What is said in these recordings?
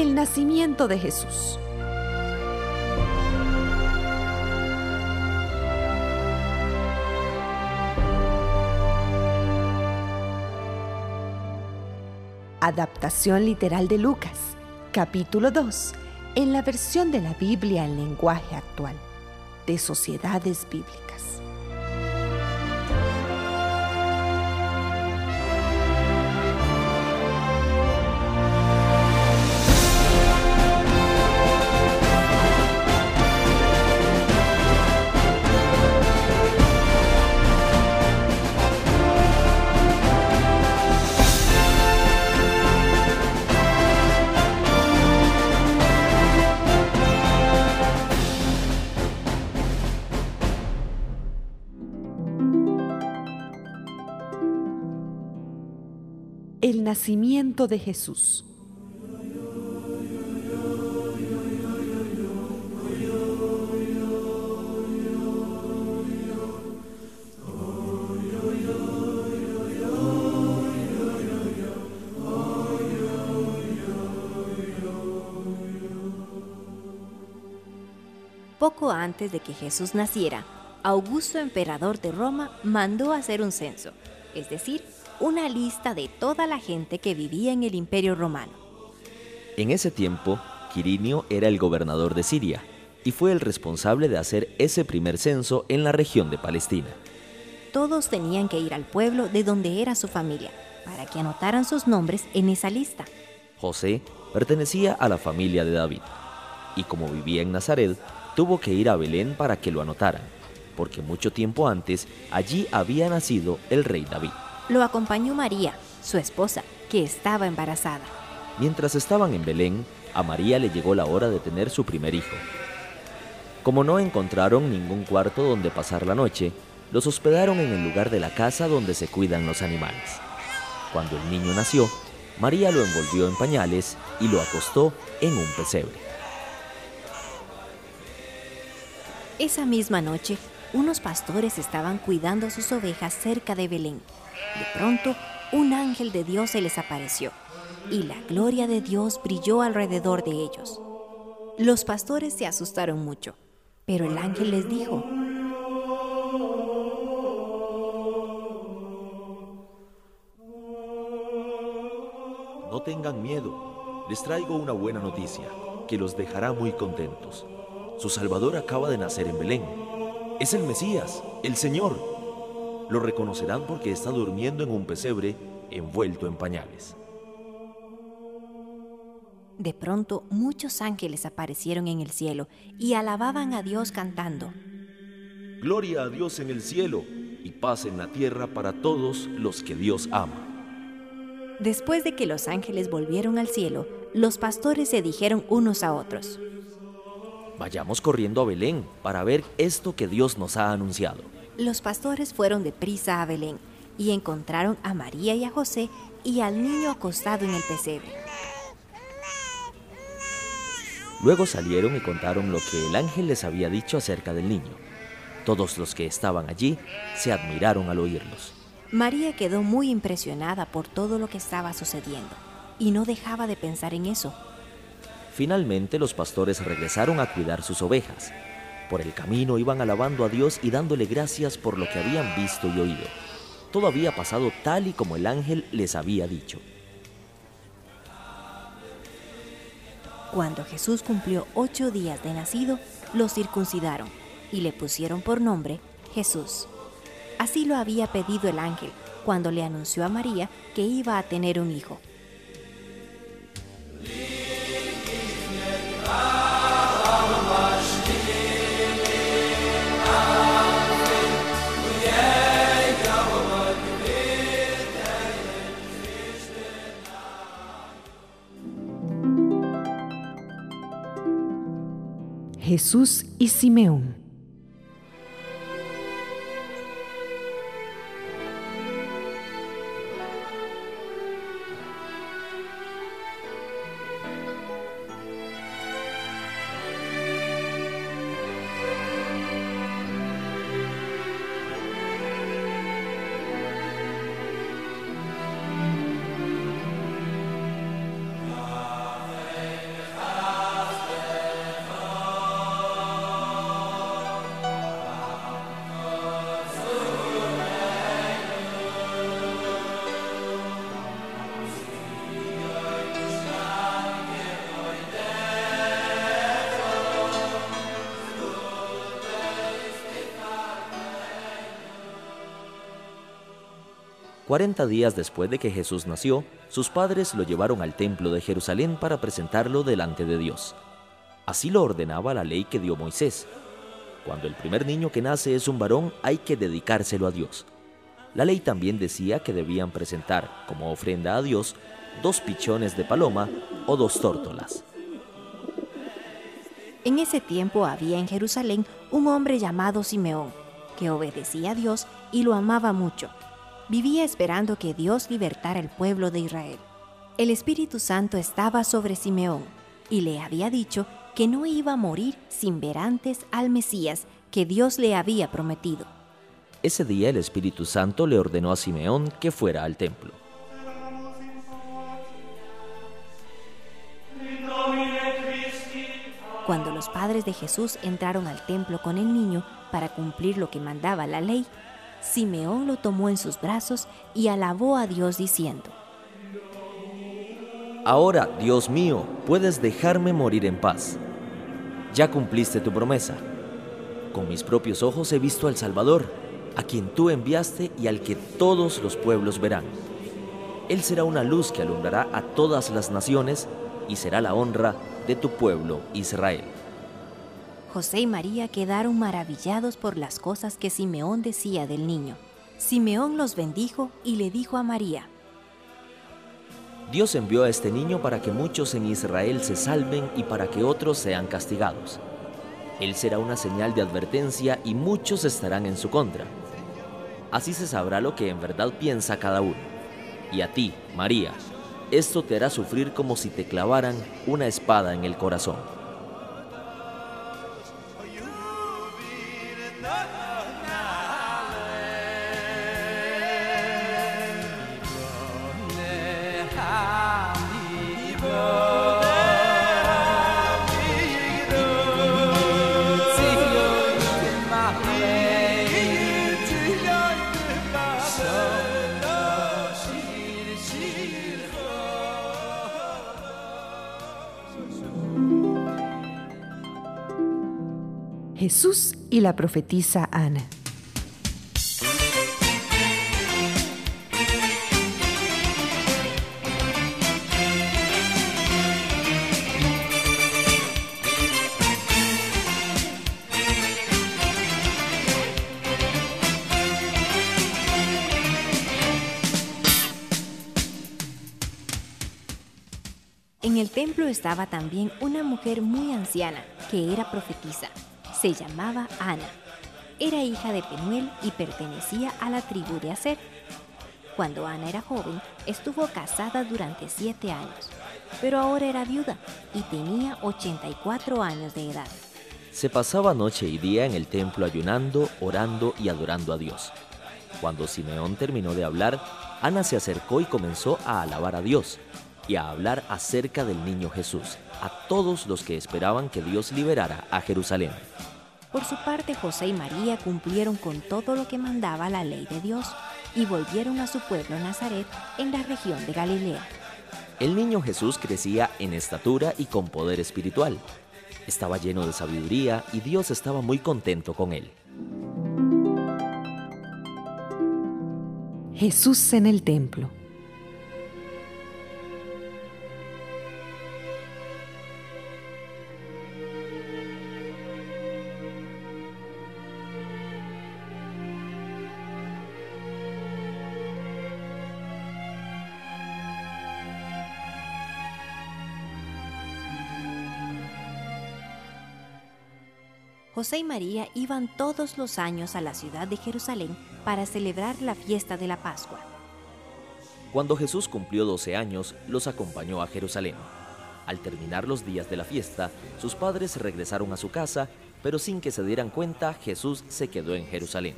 El nacimiento de Jesús. Adaptación literal de Lucas, capítulo 2, en la versión de la Biblia en lenguaje actual, de Sociedades Bíblicas. Nacimiento de Jesús. Poco antes de que Jesús naciera, Augusto, emperador de Roma, mandó hacer un censo, es decir, una lista de toda la gente que vivía en el imperio romano. En ese tiempo, Quirinio era el gobernador de Siria y fue el responsable de hacer ese primer censo en la región de Palestina. Todos tenían que ir al pueblo de donde era su familia para que anotaran sus nombres en esa lista. José pertenecía a la familia de David y como vivía en Nazaret, tuvo que ir a Belén para que lo anotaran, porque mucho tiempo antes allí había nacido el rey David. Lo acompañó María, su esposa, que estaba embarazada. Mientras estaban en Belén, a María le llegó la hora de tener su primer hijo. Como no encontraron ningún cuarto donde pasar la noche, los hospedaron en el lugar de la casa donde se cuidan los animales. Cuando el niño nació, María lo envolvió en pañales y lo acostó en un pesebre. Esa misma noche, unos pastores estaban cuidando sus ovejas cerca de Belén. De pronto, un ángel de Dios se les apareció y la gloria de Dios brilló alrededor de ellos. Los pastores se asustaron mucho, pero el ángel les dijo, No tengan miedo, les traigo una buena noticia que los dejará muy contentos. Su Salvador acaba de nacer en Belén. Es el Mesías, el Señor. Lo reconocerán porque está durmiendo en un pesebre envuelto en pañales. De pronto muchos ángeles aparecieron en el cielo y alababan a Dios cantando. Gloria a Dios en el cielo y paz en la tierra para todos los que Dios ama. Después de que los ángeles volvieron al cielo, los pastores se dijeron unos a otros. Vayamos corriendo a Belén para ver esto que Dios nos ha anunciado. Los pastores fueron deprisa a Belén y encontraron a María y a José y al niño acostado en el pesebre. Luego salieron y contaron lo que el ángel les había dicho acerca del niño. Todos los que estaban allí se admiraron al oírlos. María quedó muy impresionada por todo lo que estaba sucediendo y no dejaba de pensar en eso. Finalmente los pastores regresaron a cuidar sus ovejas. Por el camino iban alabando a Dios y dándole gracias por lo que habían visto y oído. Todo había pasado tal y como el ángel les había dicho. Cuando Jesús cumplió ocho días de nacido, lo circuncidaron y le pusieron por nombre Jesús. Así lo había pedido el ángel cuando le anunció a María que iba a tener un hijo. Jesús y Simeón. Cuarenta días después de que Jesús nació, sus padres lo llevaron al templo de Jerusalén para presentarlo delante de Dios. Así lo ordenaba la ley que dio Moisés. Cuando el primer niño que nace es un varón, hay que dedicárselo a Dios. La ley también decía que debían presentar, como ofrenda a Dios, dos pichones de paloma o dos tórtolas. En ese tiempo había en Jerusalén un hombre llamado Simeón, que obedecía a Dios y lo amaba mucho. Vivía esperando que Dios libertara el pueblo de Israel. El Espíritu Santo estaba sobre Simeón y le había dicho que no iba a morir sin ver antes al Mesías que Dios le había prometido. Ese día el Espíritu Santo le ordenó a Simeón que fuera al templo. Cuando los padres de Jesús entraron al templo con el niño para cumplir lo que mandaba la ley, Simeón lo tomó en sus brazos y alabó a Dios diciendo, Ahora, Dios mío, puedes dejarme morir en paz. Ya cumpliste tu promesa. Con mis propios ojos he visto al Salvador, a quien tú enviaste y al que todos los pueblos verán. Él será una luz que alumbrará a todas las naciones y será la honra de tu pueblo Israel. José y María quedaron maravillados por las cosas que Simeón decía del niño. Simeón los bendijo y le dijo a María, Dios envió a este niño para que muchos en Israel se salven y para que otros sean castigados. Él será una señal de advertencia y muchos estarán en su contra. Así se sabrá lo que en verdad piensa cada uno. Y a ti, María, esto te hará sufrir como si te clavaran una espada en el corazón. Jesús y la profetisa Ana. En el templo estaba también una mujer muy anciana que era profetisa se llamaba Ana. Era hija de Penuel y pertenecía a la tribu de Aser. Cuando Ana era joven, estuvo casada durante siete años, pero ahora era viuda y tenía 84 años de edad. Se pasaba noche y día en el templo ayunando, orando y adorando a Dios. Cuando Simeón terminó de hablar, Ana se acercó y comenzó a alabar a Dios y a hablar acerca del niño Jesús a todos los que esperaban que Dios liberara a Jerusalén. Por su parte, José y María cumplieron con todo lo que mandaba la ley de Dios y volvieron a su pueblo Nazaret en la región de Galilea. El niño Jesús crecía en estatura y con poder espiritual. Estaba lleno de sabiduría y Dios estaba muy contento con él. Jesús en el templo. José y María iban todos los años a la ciudad de Jerusalén para celebrar la fiesta de la Pascua. Cuando Jesús cumplió 12 años, los acompañó a Jerusalén. Al terminar los días de la fiesta, sus padres regresaron a su casa, pero sin que se dieran cuenta, Jesús se quedó en Jerusalén.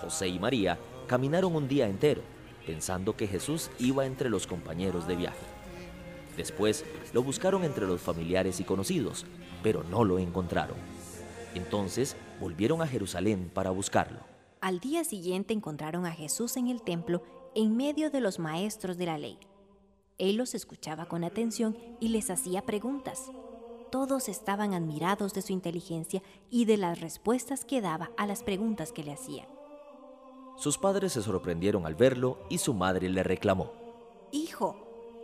José y María caminaron un día entero, pensando que Jesús iba entre los compañeros de viaje. Después lo buscaron entre los familiares y conocidos, pero no lo encontraron. Entonces volvieron a Jerusalén para buscarlo. Al día siguiente encontraron a Jesús en el templo en medio de los maestros de la ley. Él los escuchaba con atención y les hacía preguntas. Todos estaban admirados de su inteligencia y de las respuestas que daba a las preguntas que le hacían. Sus padres se sorprendieron al verlo y su madre le reclamó. Hijo,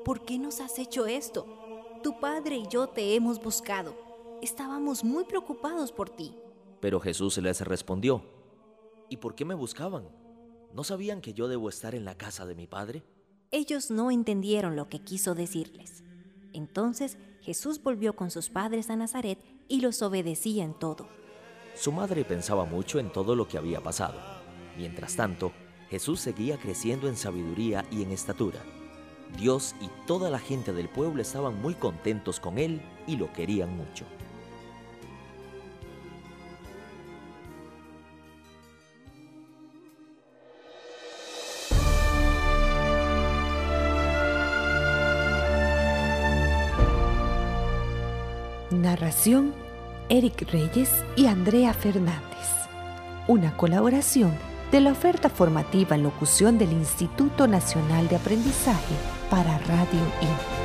¿por qué nos has hecho esto? Tu padre y yo te hemos buscado. Estábamos muy preocupados por ti. Pero Jesús les respondió, ¿y por qué me buscaban? ¿No sabían que yo debo estar en la casa de mi padre? Ellos no entendieron lo que quiso decirles. Entonces Jesús volvió con sus padres a Nazaret y los obedecía en todo. Su madre pensaba mucho en todo lo que había pasado. Mientras tanto, Jesús seguía creciendo en sabiduría y en estatura. Dios y toda la gente del pueblo estaban muy contentos con él y lo querían mucho. Narración Eric Reyes y Andrea Fernández. Una colaboración de la oferta formativa en locución del Instituto Nacional de Aprendizaje para Radio I.